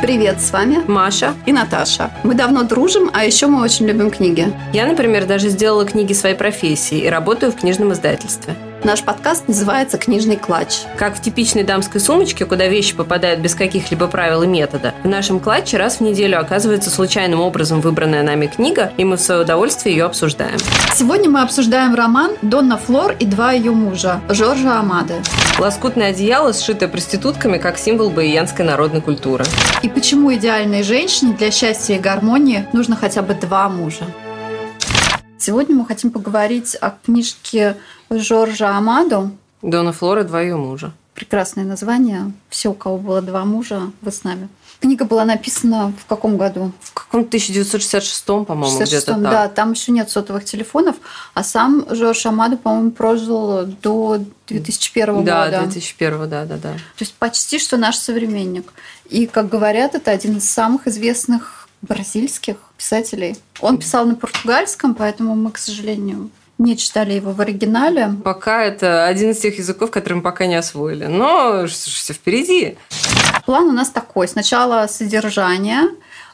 Привет, с вами Маша и Наташа. Мы давно дружим, а еще мы очень любим книги. Я, например, даже сделала книги своей профессии и работаю в книжном издательстве. Наш подкаст называется «Книжный клатч». Как в типичной дамской сумочке, куда вещи попадают без каких-либо правил и метода, в нашем клатче раз в неделю оказывается случайным образом выбранная нами книга, и мы в свое удовольствие ее обсуждаем. Сегодня мы обсуждаем роман «Донна Флор и два ее мужа» Жоржа Амады. Лоскутное одеяло, сшитое проститутками, как символ баиянской народной культуры. И почему идеальной женщине для счастья и гармонии нужно хотя бы два мужа? Сегодня мы хотим поговорить о книжке Жоржа Амадо. Дона Флора, два ее мужа. Прекрасное название. Все, у кого было два мужа, вы с нами. Книга была написана в каком году? В каком 1966-м, по-моему, 66 где-то так. Да, там еще нет сотовых телефонов, а сам Жорж Амадо, по-моему, прожил до 2001 да, года. Да, 2001, да, да, да. То есть почти что наш современник. И, как говорят, это один из самых известных бразильских писателей. Он писал на португальском, поэтому мы, к сожалению, не читали его в оригинале. Пока это один из тех языков, которые мы пока не освоили. Но все впереди. План у нас такой. Сначала содержание,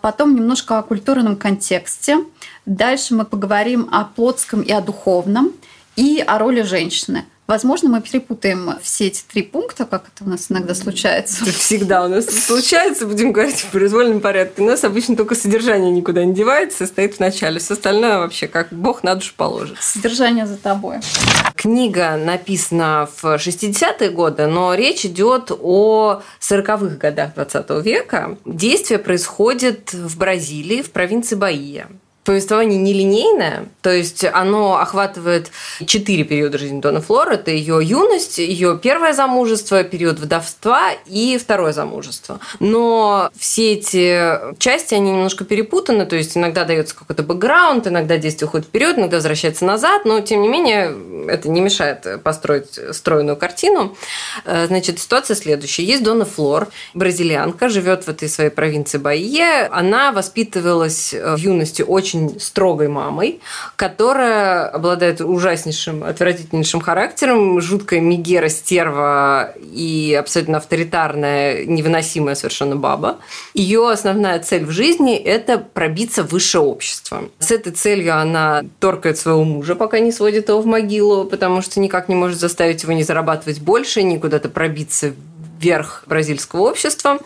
потом немножко о культурном контексте. Дальше мы поговорим о плотском и о духовном, и о роли женщины. Возможно, мы перепутаем все эти три пункта, как это у нас иногда случается. Это всегда у нас случается, будем говорить в произвольном порядке. У нас обычно только содержание никуда не девается, стоит в начале. Все остальное вообще как бог на душу положит. Содержание за тобой. Книга написана в 60-е годы, но речь идет о 40-х годах 20 века. Действие происходит в Бразилии, в провинции Баия повествование нелинейное, то есть оно охватывает четыре периода жизни Дона Флоры. Это ее юность, ее первое замужество, период вдовства и второе замужество. Но все эти части, они немножко перепутаны, то есть иногда дается какой-то бэкграунд, иногда действие уходит вперед, иногда возвращается назад, но тем не менее это не мешает построить стройную картину. Э, значит, ситуация следующая. Есть Дона Флор, бразильянка, живет в этой своей провинции Баие. Она воспитывалась в юности очень очень строгой мамой, которая обладает ужаснейшим, отвратительнейшим характером, жуткая мигера, стерва и абсолютно авторитарная, невыносимая совершенно баба. Ее основная цель в жизни – это пробиться в высшее общество. С этой целью она торкает своего мужа, пока не сводит его в могилу, потому что никак не может заставить его не зарабатывать больше, ни куда-то пробиться верх бразильского общества.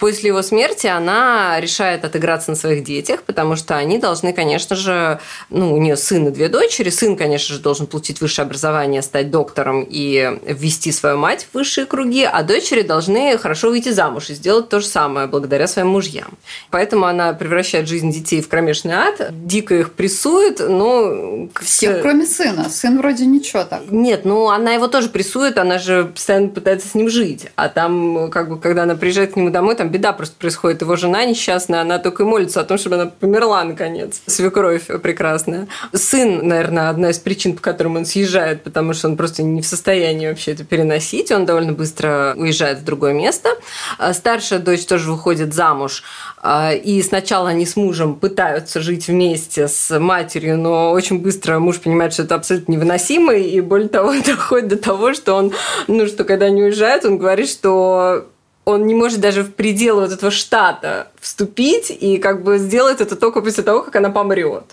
После его смерти она решает отыграться на своих детях, потому что они должны, конечно же, ну, у нее сын и две дочери. Сын, конечно же, должен получить высшее образование, стать доктором и ввести свою мать в высшие круги, а дочери должны хорошо выйти замуж и сделать то же самое благодаря своим мужьям. Поэтому она превращает жизнь детей в кромешный ад, дико их прессует, но... Всех, кроме сына. Сын вроде ничего так. Нет, ну она его тоже прессует, она же постоянно пытается с ним жить. А там, как бы, когда она приезжает к нему домой, там беда просто происходит. Его жена несчастная, она только и молится о том, чтобы она померла наконец. Свекровь прекрасная. Сын, наверное, одна из причин, по которым он съезжает, потому что он просто не в состоянии вообще это переносить. Он довольно быстро уезжает в другое место. А старшая дочь тоже выходит замуж. А, и сначала они с мужем пытаются жить вместе с матерью, но очень быстро муж понимает, что это абсолютно невыносимо, и более того, доходит до того, что он, ну, что когда они уезжают, он говорит, что он не может даже в пределы вот этого штата вступить и как бы сделать это только после того, как она помрет.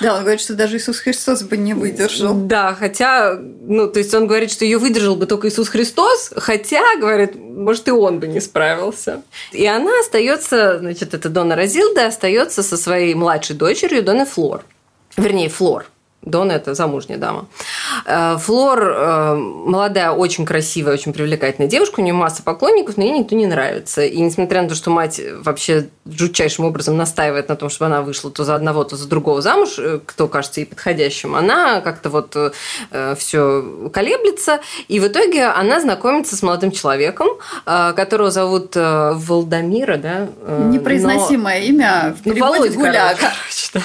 Да, он говорит, что даже Иисус Христос бы не выдержал. Да, хотя, ну, то есть он говорит, что ее выдержал бы только Иисус Христос, хотя, говорит, может, и он бы не справился. И она остается, значит, это Дона Розилда, остается со своей младшей дочерью Доной Флор. Вернее, Флор. Дон – это замужняя дама. Э, Флор э, молодая, очень красивая, очень привлекательная девушка, у нее масса поклонников, но ей никто не нравится. И несмотря на то, что мать вообще жутчайшим образом настаивает на том, чтобы она вышла то за одного, то за другого замуж, э, кто кажется ей подходящим, она как-то вот все колеблется. И в итоге она знакомится с молодым человеком, которого зовут Валдамира, да? Непроизносимое но... имя в переводе ну, Володь, Гуляка. Короче, да.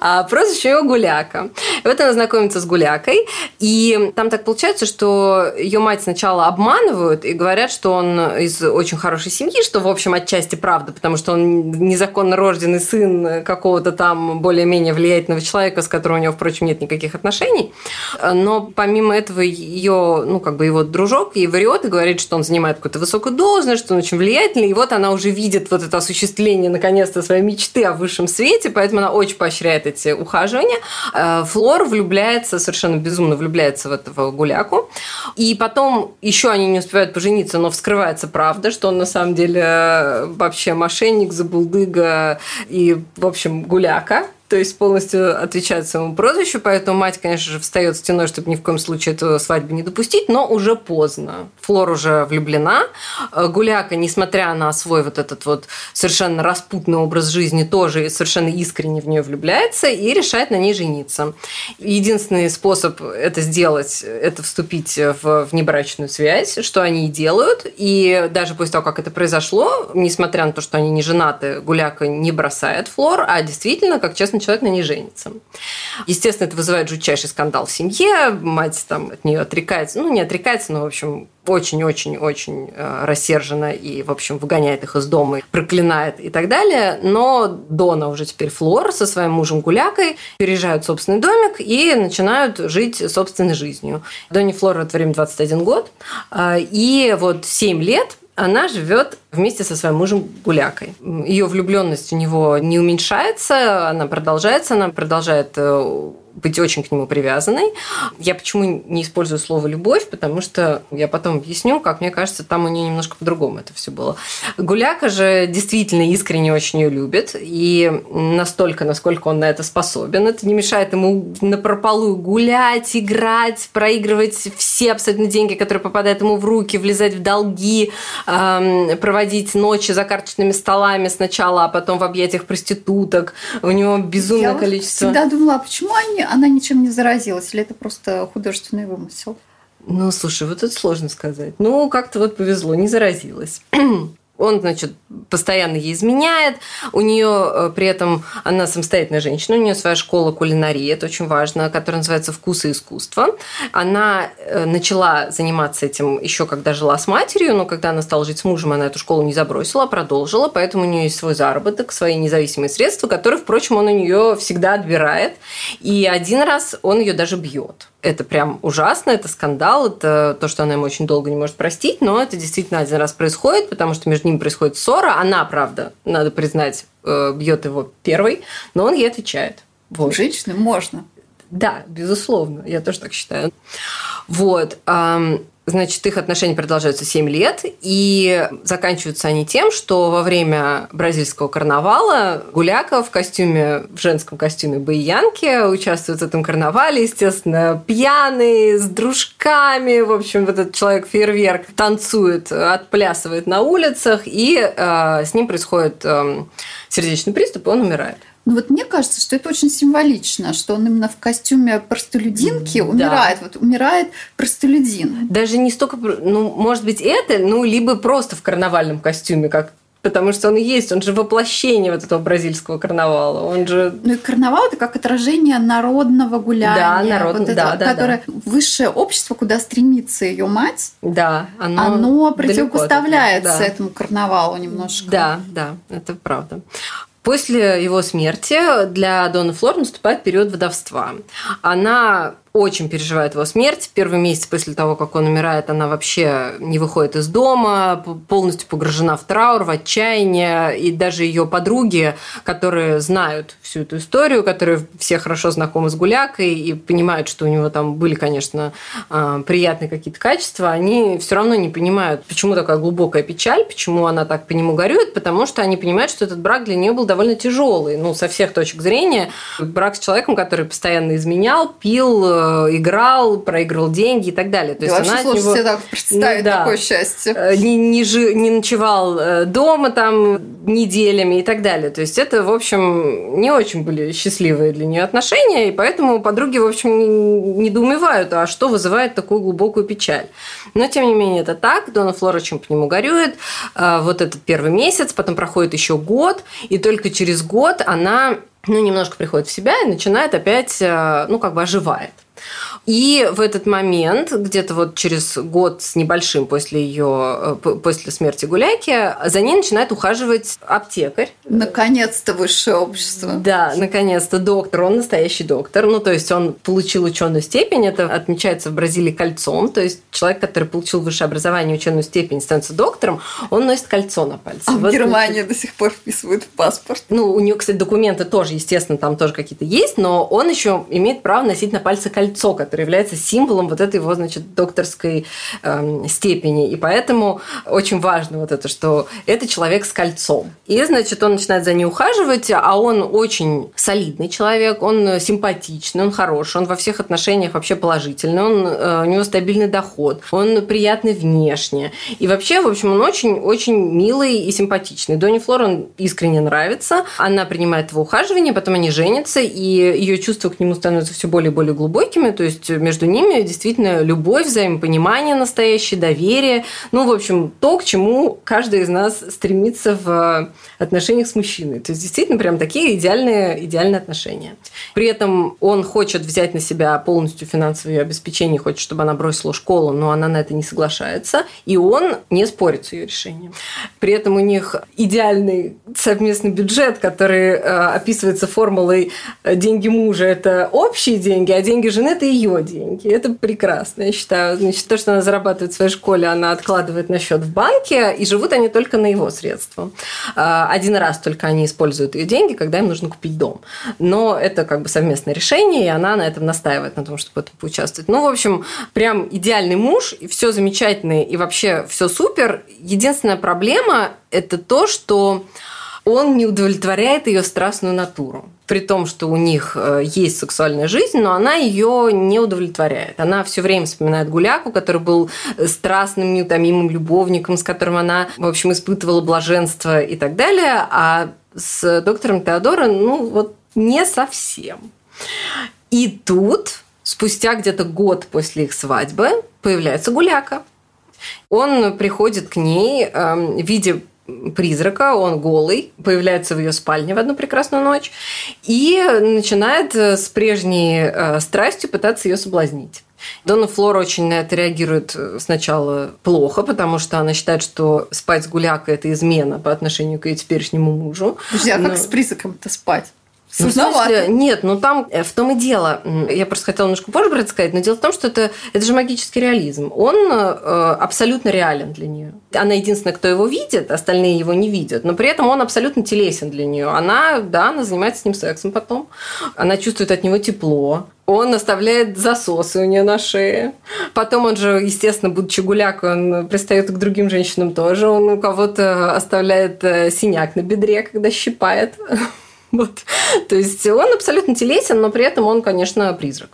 А прозвище его Гуляка. Вот она знакомится с Гулякой, и там так получается, что ее мать сначала обманывают и говорят, что он из очень хорошей семьи, что, в общем, отчасти правда, потому что он незаконно рожденный сын какого-то там более-менее влиятельного человека, с которым у него, впрочем, нет никаких отношений. Но помимо этого ее, ну, как бы его дружок ей врет и говорит, что он занимает какую-то высокую должность, что он очень влиятельный, и вот она уже видит вот это осуществление, наконец-то, своей мечты о высшем свете, поэтому она очень поощряет эти ухаживания. Э, Флор влюбляется, совершенно безумно влюбляется в этого гуляку. И потом еще они не успевают пожениться, но вскрывается правда, что он на самом деле э, вообще мошенник, забулдыга и, в общем, гуляка то есть полностью отвечает своему прозвищу, поэтому мать, конечно же, встает стеной, чтобы ни в коем случае эту свадьбу не допустить, но уже поздно. Флор уже влюблена. Э, Гуляка, несмотря на свой вот этот вот совершенно распутный образ жизни, тоже совершенно искренне в нее влюбляется и решает на ней жениться. Единственный способ это сделать, это вступить в внебрачную связь, что они и делают. И даже после того, как это произошло, несмотря на то, что они не женаты, Гуляка не бросает Флор, а действительно, как честно человек на ней женится. Естественно, это вызывает жутчайший скандал в семье. Мать там от нее отрекается. Ну, не отрекается, но, в общем, очень-очень-очень э, рассержена и, в общем, выгоняет их из дома, проклинает и так далее. Но Дона уже теперь Флор со своим мужем Гулякой переезжают в собственный домик и начинают жить собственной жизнью. Доне Флор в это время 21 год. Э, и вот 7 лет она живет вместе со своим мужем Гулякой. Ее влюбленность у него не уменьшается, она продолжается, она продолжает э, быть очень к нему привязанной. Я почему не использую слово «любовь», потому что я потом объясню, как мне кажется, там у нее немножко по-другому это все было. Гуляка же действительно искренне очень ее любит, и настолько, насколько он на это способен. Это не мешает ему на прополую гулять, играть, проигрывать все абсолютно деньги, которые попадают ему в руки, влезать в долги, эм, проводить ночи за карточными столами сначала, а потом в объятиях проституток. У него безумное я количество... Я всегда думала, а почему они она ничем не заразилась, или это просто художественный вымысел? Ну, слушай, вот это сложно сказать. Ну, как-то вот повезло, не заразилась. Он, значит, постоянно ей изменяет. У нее э, при этом она самостоятельная женщина, у нее своя школа кулинарии, это очень важно, которая называется «Вкус и искусство». Она э, начала заниматься этим еще когда жила с матерью, но когда она стала жить с мужем, она эту школу не забросила, а продолжила, поэтому у нее есть свой заработок, свои независимые средства, которые, впрочем, он у нее всегда отбирает. И один раз он ее даже бьет это прям ужасно, это скандал, это то, что она ему очень долго не может простить, но это действительно один раз происходит, потому что между ними происходит ссора. Она, правда, надо признать, э, бьет его первой, но он ей отвечает. Вот. Женщины можно. Да, безусловно, я тоже так считаю. Вот. Значит, их отношения продолжаются 7 лет, и заканчиваются они тем, что во время бразильского карнавала Гуляка в костюме, в женском костюме Баянки участвует в этом карнавале, естественно, пьяный, с дружками, в общем, вот этот человек-фейерверк танцует, отплясывает на улицах, и э, с ним происходит э, сердечный приступ, и он умирает. Ну вот мне кажется, что это очень символично, что он именно в костюме простолюдинки да. умирает. Вот умирает простолюдин. Даже не столько, ну, может быть, это, ну, либо просто в карнавальном костюме, как потому что он и есть, он же воплощение вот этого бразильского карнавала. Он же... Ну и карнавал это как отражение народного гуляния. Да, народ... вот да, да, которое да. высшее общество, куда стремится ее мать, да, оно, оно противопоставляется да. этому карнавалу немножко. Да, да, это правда. После его смерти для Дона Флор наступает период вдовства. Она очень переживает его смерть. Первый месяц после того, как он умирает, она вообще не выходит из дома, полностью погружена в траур, в отчаяние. И даже ее подруги, которые знают всю эту историю, которые все хорошо знакомы с Гулякой и понимают, что у него там были, конечно, а, приятные какие-то качества, они все равно не понимают, почему такая глубокая печаль, почему она так по нему горюет, потому что они понимают, что этот брак для нее был довольно тяжелый. Ну, со всех точек зрения. Брак с человеком, который постоянно изменял, пил, играл, проиграл деньги и так далее. То есть она сложно него... себе так представить ну, да, такое счастье. Э, не, не, жи... не ночевал э, дома там, неделями и так далее. То есть это, в общем, не очень были счастливые для нее отношения, и поэтому подруги, в общем, недоумевают, а что вызывает такую глубокую печаль. Но, тем не менее, это так. Дона Флора очень по нему горюет. А, вот этот первый месяц, потом проходит еще год, и только через год она ну, немножко приходит в себя и начинает опять, э, ну, как бы оживает. И в этот момент, где-то вот через год с небольшим после ее, э, после смерти Гуляки, за ней начинает ухаживать аптекарь. Наконец-то высшее общество. Да, наконец-то доктор, он настоящий доктор. Ну, то есть он получил ученую степень, это отмечается в Бразилии кольцом. То есть человек, который получил высшее образование, ученую степень, становится доктором, он носит кольцо на пальце. А вот в Германии это... до сих пор вписывают в паспорт. Ну, у него, кстати, документы тоже, естественно, там тоже какие-то есть, но он еще имеет право носить на пальце кольцо, которое который является символом вот этой его, значит, докторской э, степени. И поэтому очень важно вот это, что это человек с кольцом. И, значит, он начинает за ней ухаживать, а он очень солидный человек, он симпатичный, он хороший, он во всех отношениях вообще положительный, он, э, у него стабильный доход, он приятный внешне. И вообще, в общем, он очень-очень милый и симпатичный. Дони Флор он искренне нравится, она принимает его ухаживание, потом они женятся, и ее чувства к нему становятся все более и более глубокими, то есть есть между ними действительно любовь, взаимопонимание настоящее, доверие. Ну, в общем, то, к чему каждый из нас стремится в отношениях с мужчиной. То есть действительно прям такие идеальные, идеальные отношения. При этом он хочет взять на себя полностью финансовое обеспечение, хочет, чтобы она бросила школу, но она на это не соглашается. И он не спорит с ее решением. При этом у них идеальный совместный бюджет, который э, описывается формулой э, деньги мужа – это общие деньги, а деньги жены – это ее ее деньги. Это прекрасно, я считаю. Значит, то, что она зарабатывает в своей школе, она откладывает на счет в банке, и живут они только на его средства. А, один раз только они используют ее деньги, когда им нужно купить дом. Но это как бы совместное решение, и она на этом настаивает, на том, чтобы в этом поучаствовать. Ну, в общем, прям идеальный муж, и все замечательно, и вообще все супер. Единственная проблема – это то, что он не удовлетворяет ее страстную натуру. При том, что у них э, есть сексуальная жизнь, но она ее не удовлетворяет. Она все время вспоминает Гуляку, который был страстным, неутомимым любовником, с которым она, в общем, испытывала блаженство и так далее. А с доктором Теодора, ну, вот не совсем. И тут, спустя где-то год после их свадьбы, появляется Гуляка. Он приходит к ней э, в виде призрака, он голый, появляется в ее спальне в одну прекрасную ночь и начинает э, с прежней э, страстью пытаться ее соблазнить. Дона Флора очень на это реагирует э, сначала плохо, потому что она считает, что спать с гулякой – это измена по отношению к ее теперешнему мужу. Подожди, а Но... как с призраком-то спать? Ну, Сложновато. нет, ну там э, в том и дело. Я просто хотела немножко позже про это сказать, но дело в том, что это, это же магический реализм. Он э, абсолютно реален для нее. Она единственная, кто его видит, остальные его не видят, но при этом он абсолютно телесен для нее. Она, да, она занимается с ним сексом потом. Она чувствует от него тепло. Он оставляет засосы у нее на шее. Потом он же, естественно, будучи гулякой, он пристает к другим женщинам тоже. Он у кого-то оставляет э, синяк на бедре, когда щипает. Вот. То есть он абсолютно телесен, но при этом он, конечно, призрак.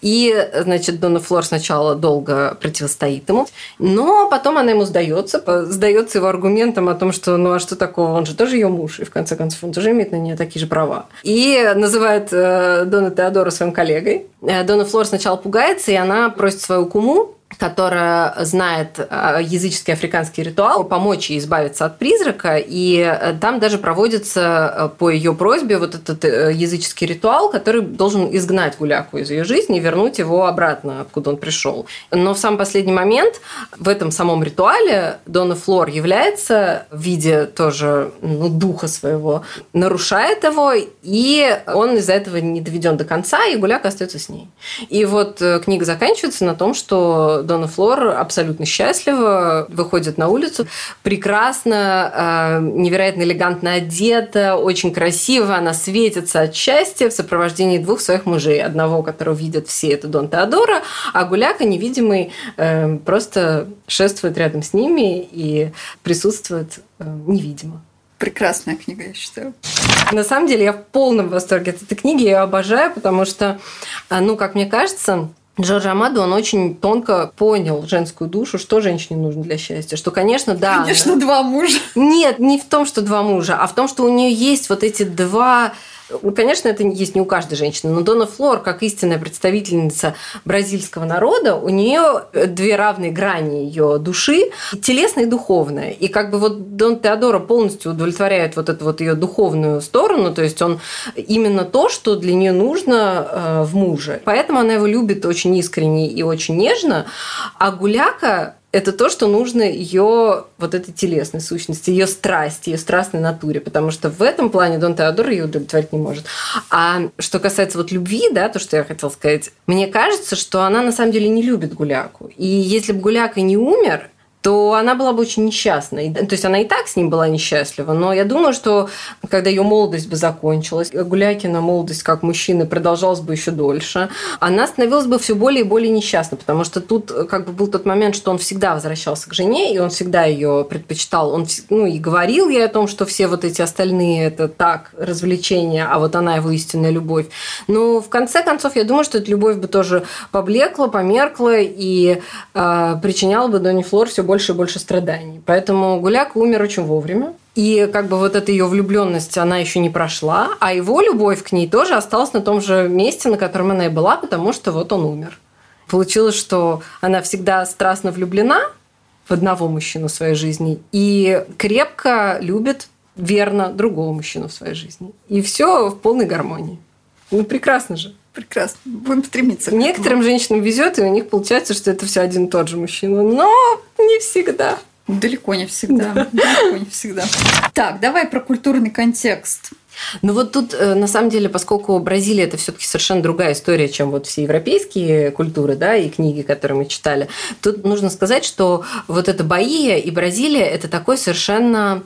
И, значит, Дона Флор сначала долго противостоит ему, но потом она ему сдается, сдается его аргументом о том, что ну а что такого, он же тоже ее муж, и в конце концов он тоже имеет на нее такие же права. И называет э, Дона Теодора своим коллегой. Э, Дона Флор сначала пугается, и она просит свою куму которая знает э, языческий африканский ритуал, помочь ей избавиться от призрака. И э, там даже проводится э, по ее просьбе вот этот языческий ритуал, который должен изгнать гуляку из ее жизни и вернуть его обратно, откуда он пришел. Но в самый последний момент в этом самом ритуале Дона Флор является в виде тоже ну, духа своего, нарушает его, и он из-за этого не доведен до конца, и гуляка остается с ней. И вот книга заканчивается на том, что Дона Флор абсолютно счастлива, выходит на улицу, прекрасно, э, невероятно элегантно одета, очень красиво, она светится от счастья в сопровождении двух своих мужей. Одного, которого видят все, это Дон Теодора, а Гуляка, невидимый, э, просто шествует рядом с ними и присутствует э, невидимо. Прекрасная книга, я считаю. На самом деле я в полном восторге от этой книги, я ее обожаю, потому что, ну, как мне кажется, Джордж Амаду, он очень тонко понял женскую душу, что женщине нужно для счастья. Что, конечно, да. Конечно, она... два мужа. Нет, не в том, что два мужа, а в том, что у нее есть вот эти два ну, конечно, это есть не у каждой женщины, но Дона Флор, как истинная представительница бразильского народа, у нее две равные грани ее души, телесная и духовная. И как бы вот Дон Теодора полностью удовлетворяет вот эту вот ее духовную сторону, то есть он именно то, что для нее нужно э, в муже. Поэтому она его любит очень искренне и очень нежно. А Гуляка это то, что нужно ее вот этой телесной сущности, ее страсти, ее страстной натуре, потому что в этом плане Дон Теодор ее удовлетворить не может. А что касается вот любви, да, то, что я хотела сказать, мне кажется, что она на самом деле не любит Гуляку. И если бы Гуляка не умер, то она была бы очень несчастна. То есть она и так с ним была несчастлива, но я думаю, что когда ее молодость бы закончилась, Гулякина молодость как мужчины продолжалась бы еще дольше, она становилась бы все более и более несчастной, потому что тут как бы был тот момент, что он всегда возвращался к жене, и он всегда ее предпочитал. Он ну, и говорил ей о том, что все вот эти остальные это так, развлечения, а вот она его истинная любовь. Но в конце концов, я думаю, что эта любовь бы тоже поблекла, померкла и э, причиняла бы Донни Флор все больше больше и больше страданий. Поэтому Гуляк умер очень вовремя. И как бы вот эта ее влюбленность, она еще не прошла, а его любовь к ней тоже осталась на том же месте, на котором она и была, потому что вот он умер. Получилось, что она всегда страстно влюблена в одного мужчину в своей жизни и крепко любит верно другого мужчину в своей жизни. И все в полной гармонии. Ну, прекрасно же. Прекрасно. Будем стремиться. Некоторым женщинам везет, и у них получается, что это все один и тот же мужчина. Но не всегда. Далеко не всегда. Да. Далеко не всегда. Так, давай про культурный контекст. Ну вот тут, э, на самом деле, поскольку Бразилия это все-таки совершенно другая история, чем вот все европейские культуры, да, и книги, которые мы читали, тут нужно сказать, что вот эта Баия и Бразилия это такой совершенно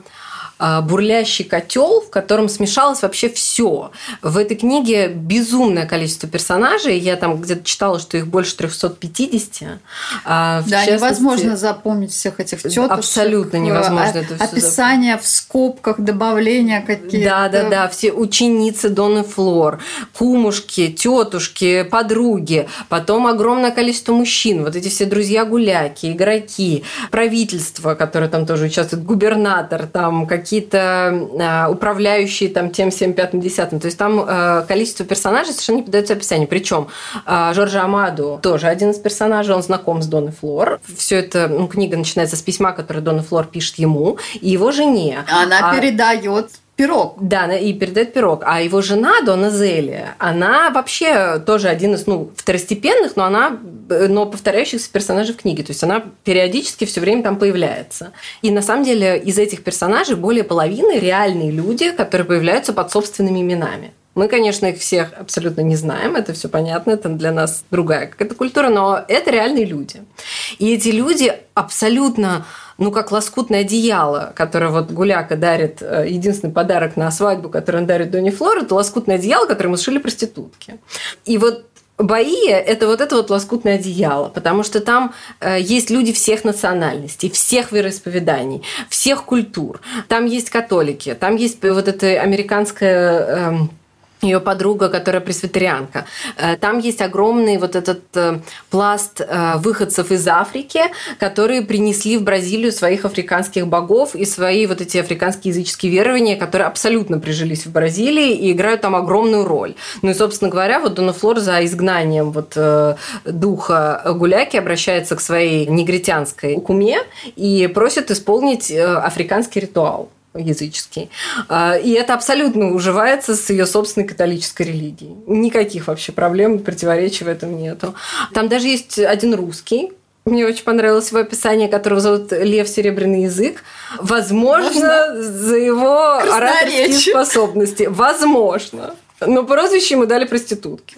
бурлящий котел, в котором смешалось вообще все. В этой книге безумное количество персонажей. Я там где-то читала, что их больше 350. А, да, невозможно запомнить всех этих тетушек. Абсолютно невозможно а, это все Описание запомнить. в скобках, добавления какие-то. Да, да, да. Все ученицы Доны Флор, кумушки, тетушки, подруги. Потом огромное количество мужчин. Вот эти все друзья-гуляки, игроки, правительство, которое там тоже участвует, губернатор, там какие какие-то а, управляющие там тем, всем, пятым, десятым. То есть там а, количество персонажей совершенно не поддается описанию. Причем а, Жоржа Амаду тоже один из персонажей, он знаком с Доной Флор. Все это, ну, книга начинается с письма, которое Дона Флор пишет ему и его жене. Она а... передает пирог. Да, и передает пирог. А его жена, Дона Зелия, она вообще тоже один из ну, второстепенных, но она но повторяющихся персонажей в книге. То есть она периодически все время там появляется. И на самом деле из этих персонажей более половины реальные люди, которые появляются под собственными именами. Мы, конечно, их всех абсолютно не знаем, это все понятно, это для нас другая какая-то культура, но это реальные люди. И эти люди абсолютно ну, как лоскутное одеяло, которое вот Гуляка дарит, э, единственный подарок на свадьбу, который он дарит Доне Флор, это лоскутное одеяло, которое мы сшили проститутки. И вот Баия – это вот это вот лоскутное одеяло, потому что там э, есть люди всех национальностей, всех вероисповеданий, всех культур. Там есть католики, там есть вот эта американская... Э, ее подруга, которая пресвитерианка. Э, там есть огромный вот этот э, пласт э, выходцев из Африки, которые принесли в Бразилию своих африканских богов и свои вот эти африканские языческие верования, которые абсолютно прижились в Бразилии и играют там огромную роль. Ну и, собственно говоря, вот Дона Флор за изгнанием вот духа гуляки обращается к своей негритянской куме и просит исполнить африканский ритуал языческий. А, и это абсолютно уживается с ее собственной католической религией. Никаких вообще проблем, противоречий в этом нету. Там даже есть один русский, мне очень понравилось его описание, которого зовут Лев Серебряный язык. Возможно, Можно? за его ораторские способности. Возможно. Но прозвище ему дали проститутки.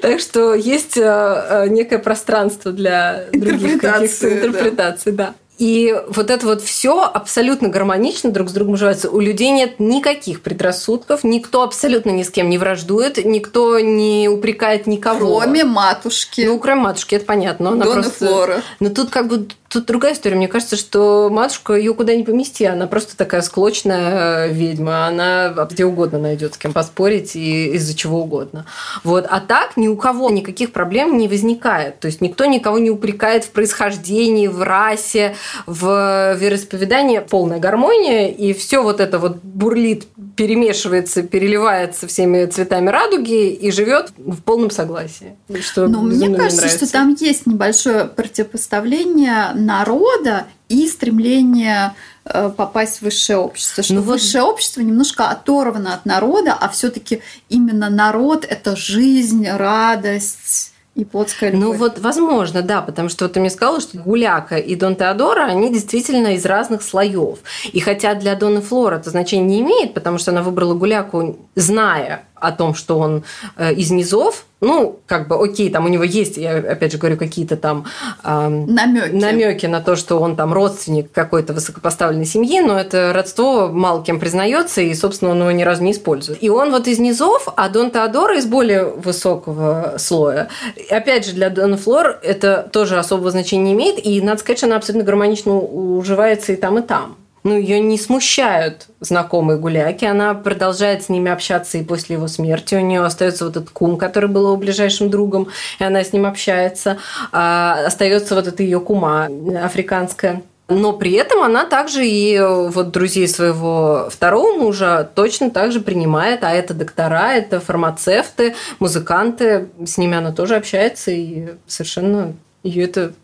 Так что есть э, э, некое пространство для других каких-то интерпретаций, да. И вот это вот все абсолютно гармонично друг с другом уживается. У людей нет никаких предрассудков, никто абсолютно ни с кем не враждует, никто не упрекает никого. Кроме матушки. Ну, кроме матушки, это понятно. Она Дона просто... Флора. Но тут как бы Тут другая история. Мне кажется, что матушка ее куда не помести. Она просто такая склочная э, ведьма. Она где угодно найдет с кем поспорить и из-за чего угодно. Вот. А так ни у кого никаких проблем не возникает. То есть никто никого не упрекает в происхождении, в расе, в вероисповедании. Полная гармония. И все вот это вот бурлит, перемешивается, переливается всеми цветами радуги и живет в полном согласии. Что Но мне кажется, что там есть небольшое противопоставление народа и стремление э, попасть в высшее общество. Что ну, высшее вот... общество немножко оторвано от народа, а все-таки именно народ это жизнь, радость и плотская любовь. Ну вот, возможно, да, потому что вот ты мне сказала, что Гуляка и Дон Теодора, они действительно из разных слоев. И хотя для Дона Флора это значение не имеет, потому что она выбрала Гуляку, зная о том, что он э, из низов, ну, как бы, окей, там у него есть, я опять же говорю, какие-то там э, намеки. намеки на то, что он там родственник какой-то высокопоставленной семьи, но это родство мало кем признается, и, собственно, он его ни разу не использует. И он вот из низов, а Дон Теодора из более высокого слоя. Опять же, для Дона Флор это тоже особого значения не имеет, и, надо сказать, что она абсолютно гармонично уживается и там, и там ну, ее не смущают знакомые гуляки. Она продолжает с ними общаться и после его смерти. У нее остается вот этот кум, который был его ближайшим другом, и она с ним общается. А остается вот эта ее кума африканская. Но при этом она также и вот друзей своего второго мужа точно так же принимает, а это доктора, это фармацевты, музыканты, с ними она тоже общается, и совершенно ее это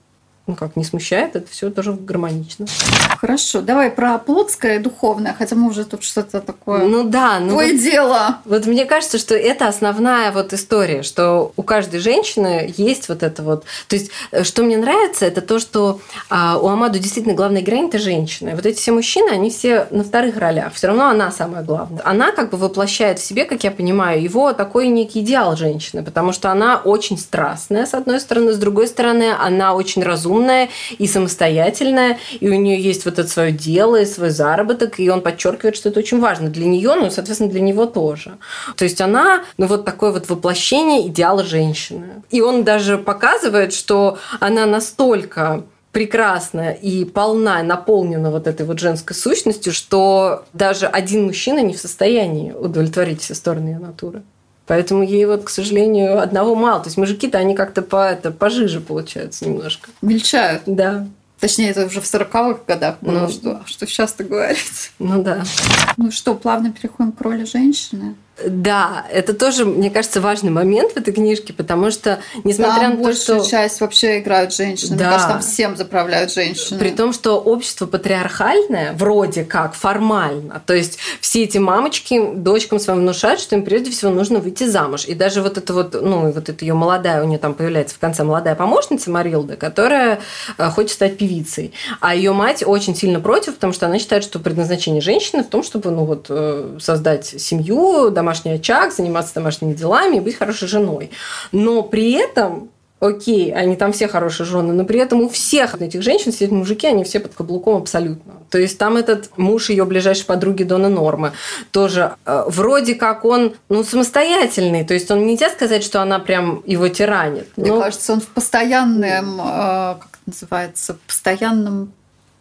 ну как, не смущает, это все тоже гармонично. Хорошо, давай про плотское и духовное, хотя мы уже тут что-то такое. Ну да, ну Твое вот, дело. Вот мне кажется, что это основная вот история, что у каждой женщины есть вот это вот. То есть, э, что мне нравится, это то, что а, у Амаду действительно главная героиня это женщина. И вот эти все мужчины, они все на вторых ролях. Все равно она самая главная. Она как бы воплощает в себе, как я понимаю, его такой некий идеал женщины, потому что она очень страстная, с одной стороны, с другой стороны, она очень разумная умная и самостоятельная, и у нее есть вот это свое дело и свой заработок, и он подчеркивает, что это очень важно для нее, ну, соответственно, для него тоже. То есть она, ну, вот такое вот воплощение идеала женщины. И он даже показывает, что она настолько прекрасна и полна, наполнена вот этой вот женской сущностью, что даже один мужчина не в состоянии удовлетворить все стороны ее натуры. Поэтому ей вот, к сожалению, одного мало. То есть мужики-то они как-то по, это, пожиже получаются немножко. Мельчают. Да. Точнее, это уже в 40-х годах было, ну, что, что сейчас-то говорить. Ну да. Ну что, плавно переходим к роли женщины. Да, это тоже, мне кажется, важный момент в этой книжке, потому что, несмотря там на то, что... часть вообще играют женщины. Да. Мне кажется, там всем заправляют женщины. При том, что общество патриархальное, вроде как, формально. То есть все эти мамочки дочкам своим внушают, что им прежде всего нужно выйти замуж. И даже вот это вот, ну, вот это ее молодая, у нее там появляется в конце молодая помощница Марилда, которая э, хочет стать певицей. А ее мать очень сильно против, потому что она считает, что предназначение женщины в том, чтобы, ну, вот, э, создать семью, домашний очаг, заниматься домашними делами и быть хорошей женой. Но при этом окей, они там все хорошие жены, но при этом у всех этих женщин сидят мужики, они все под каблуком абсолютно. То есть там этот муж ее ближайшей подруги Дона Нормы тоже э, вроде как он ну самостоятельный, то есть он нельзя сказать, что она прям его тиранит. Мне но... кажется, он в постоянном, э, как называется, постоянном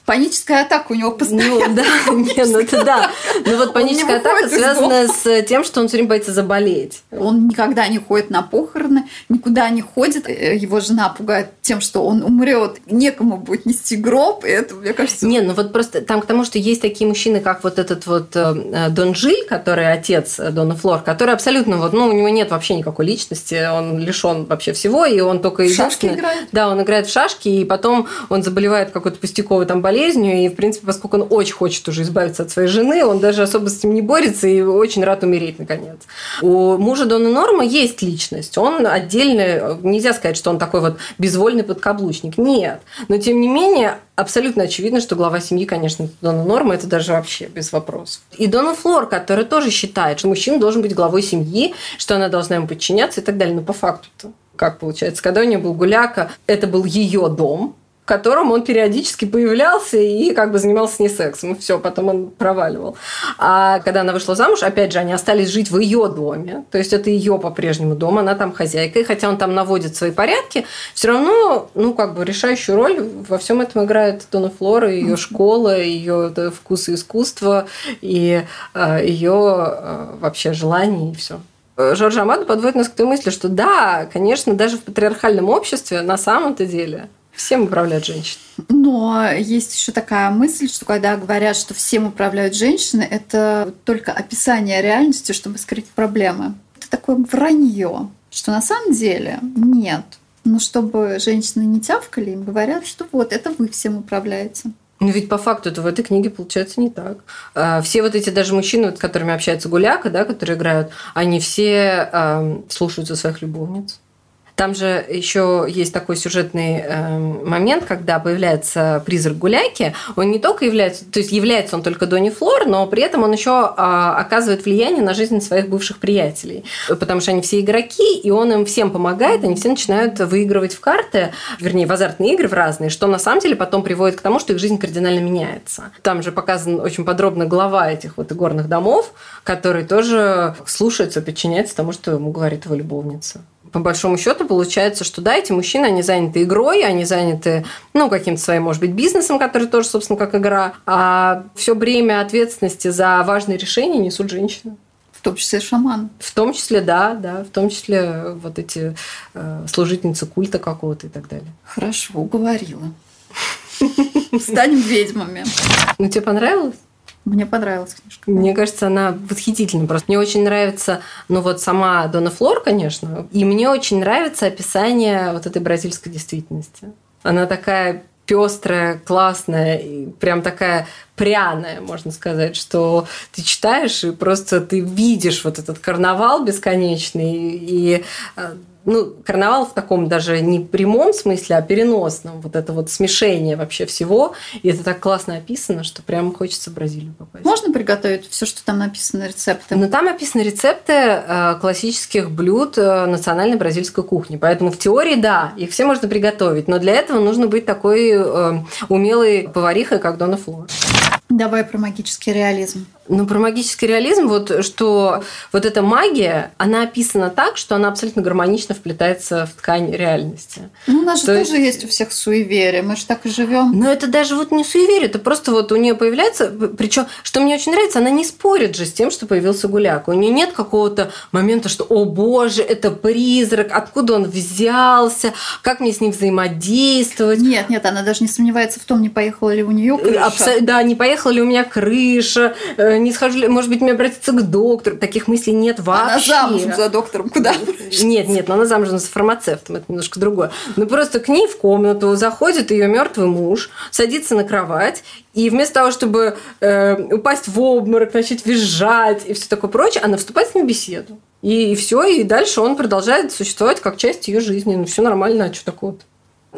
Паническая атака у него постоянно. Ну, да, не, ну это да. Ну вот паническая атака связана с тем, что он все время боится заболеть. Он никогда не ходит на похороны, никуда не ходит. Э, его жена пугает тем, что он умрет, некому будет нести гроб, и это, мне кажется... Не, ну вот просто там к тому, что есть такие мужчины, как вот этот вот э, э, Дон Жиль, который отец Дона Флор, который абсолютно вот, ну, у него нет вообще никакой личности, он лишен вообще всего, и он только... В шашки играет? Да, он играет в шашки, и потом он заболевает какой-то пустяковой там болезнью, болезнью, и, в принципе, поскольку он очень хочет уже избавиться от своей жены, он даже особо с этим не борется и очень рад умереть, наконец. У мужа Дона Норма есть личность. Он отдельно, нельзя сказать, что он такой вот безвольный подкаблучник. Нет. Но, тем не менее, абсолютно очевидно, что глава семьи, конечно, Дона Норма, это даже вообще без вопросов. И Дона Флор, которая тоже считает, что мужчина должен быть главой семьи, что она должна ему подчиняться и так далее. Но по факту-то как получается, когда у нее был гуляка, это был ее дом, в котором он периодически появлялся и как бы занимался с ней сексом. И все, потом он проваливал. А когда она вышла замуж, опять же, они остались жить в ее доме. То есть это ее по-прежнему дом, она там хозяйка. И хотя он там наводит свои порядки, все равно, ну, как бы решающую роль во всем этом играет Дона Флора, ее школа, ее вкус и искусство, и э, ее э, вообще желание и все. Жорж Амадо подводит нас к той мысли, что да, конечно, даже в патриархальном обществе на самом-то деле Всем управляют женщины. Но есть еще такая мысль, что когда говорят, что всем управляют женщины, это только описание реальности, чтобы скрыть проблемы. Это такое вранье, что на самом деле нет. Но чтобы женщины не тявкали, им говорят, что вот, это вы всем управляете. Но ведь по факту это в этой книге получается не так. А, все вот эти даже мужчины, с которыми общается Гуляка, да, которые играют, они все э, слушаются своих любовниц. Там же еще есть такой сюжетный э, момент, когда появляется призрак Гуляки. Он не только является, то есть является он только Донни Флор, но при этом он еще э, оказывает влияние на жизнь своих бывших приятелей. Потому что они все игроки, и он им всем помогает, они все начинают выигрывать в карты, вернее, в азартные игры в разные, что на самом деле потом приводит к тому, что их жизнь кардинально меняется. Там же показан очень подробно глава этих вот игорных домов, который тоже слушается, подчиняется тому, что ему говорит его любовница по большому счету получается, что да, эти мужчины, они заняты игрой, они заняты, ну, каким-то своим, может быть, бизнесом, который тоже, собственно, как игра, а все бремя ответственности за важные решения несут женщины. В том числе шаман. В том числе, да, да, в том числе вот эти э, служительницы культа какого-то и так далее. Хорошо, уговорила. Станем ведьмами. Ну, тебе понравилось? Мне понравилась книжка. Мне кажется, она восхитительна. Просто мне очень нравится, ну вот сама Дона Флор, конечно, и мне очень нравится описание вот этой бразильской действительности. Она такая пестрая, классная, и прям такая пряная, можно сказать, что ты читаешь и просто ты видишь вот этот карнавал бесконечный и э, ну, карнавал в таком даже не прямом смысле, а переносном. Вот это вот смешение вообще всего. И это так классно описано, что прям хочется в Бразилию попасть. Можно приготовить все, что там написано, рецепты? Ну, там описаны рецепты э, классических блюд э, национальной бразильской кухни. Поэтому в теории, да, их все можно приготовить. Но для этого нужно быть такой э, умелой поварихой, как Дона Флор. Давай про магический реализм. Ну, про магический реализм, вот что вот эта магия, она описана так, что она абсолютно гармонично вплетается в ткань реальности. Ну, у нас же То тоже есть... есть у всех суеверия, мы же так и живем. Но это даже вот не суеверие, это просто вот у нее появляется, причем, что мне очень нравится, она не спорит же с тем, что появился гуляк. У нее нет какого-то момента, что, о боже, это призрак, откуда он взялся, как мне с ним взаимодействовать. Нет, нет, она даже не сомневается в том, не поехала ли у нее крыша. Абсо... Да, не поехала ли у меня крыша, э, не схожу ли, может быть, мне обратиться к доктору. Таких мыслей нет вообще. Она замужем за доктором, куда? Нет, нет, но она замужем за фармацевтом, это немножко другое. Ну, просто к ней в комнату заходит ее мертвый муж, садится на кровать, и вместо того, чтобы э, упасть в обморок, начать визжать и все такое прочее, она вступает с ним в беседу. И, и все, и дальше он продолжает существовать как часть ее жизни. Ну, все нормально, а что такое-то?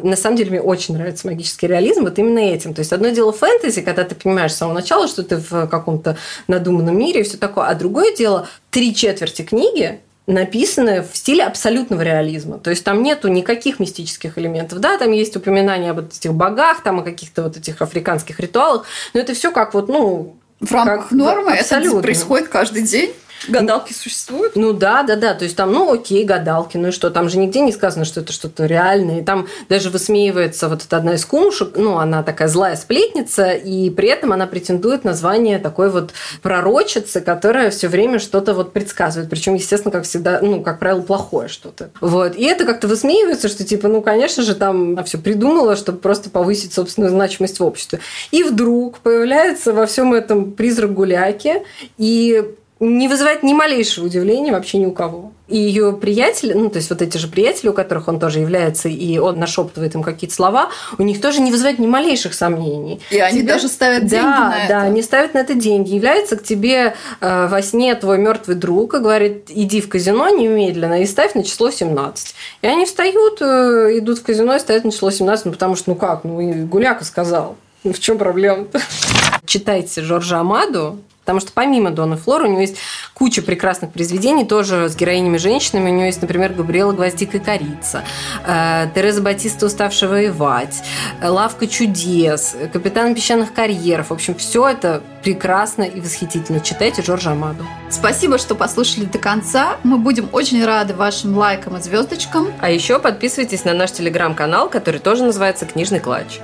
На самом деле мне очень нравится магический реализм вот именно этим. То есть одно дело фэнтези, когда ты понимаешь с самого начала, что ты в каком-то надуманном мире и все такое, а другое дело три четверти книги написаны в стиле абсолютного реализма. То есть там нету никаких мистических элементов. Да, там есть упоминания об этих богах, там о каких-то вот этих африканских ритуалах, но это все как вот, ну, в рамках как, нормы, абсолютно. это происходит каждый день. Гадалки существуют? Ну да, да, да. То есть там, ну окей, гадалки, ну и что? Там же нигде не сказано, что это что-то реальное. И там даже высмеивается вот эта одна из кумушек, ну она такая злая сплетница, и при этом она претендует на звание такой вот пророчицы, которая все время что-то вот предсказывает. Причем, естественно, как всегда, ну, как правило, плохое что-то. Вот. И это как-то высмеивается, что типа, ну, конечно же, там она все придумала, чтобы просто повысить собственную значимость в обществе. И вдруг появляется во всем этом призрак гуляки, и не вызывает ни малейшего удивления вообще ни у кого. И ее приятели, ну, то есть вот эти же приятели, у которых он тоже является, и он нашептывает им какие-то слова, у них тоже не вызывает ни малейших сомнений. И они Тебя... даже ставят деньги да, на это. Да, они ставят на это деньги. Является к тебе э, во сне твой мертвый друг и говорит, иди в казино немедленно и ставь на число 17. И они встают, э, идут в казино и ставят на число 17, ну, потому что, ну как, ну, и Гуляка сказал. Ну, в чем проблема-то? Читайте Жоржа Амаду, Потому что помимо Дона Флора у него есть куча прекрасных произведений, тоже с героинями-женщинами. У него есть, например, Габриэла Гвоздика и Корица, э, Тереза Батиста, уставшая воевать, э, Лавка чудес, Капитан песчаных карьеров. В общем, все это прекрасно и восхитительно. Читайте Жоржа Амаду. Спасибо, что послушали до конца. Мы будем очень рады вашим лайкам и звездочкам. А еще подписывайтесь на наш телеграм-канал, который тоже называется «Книжный клатч».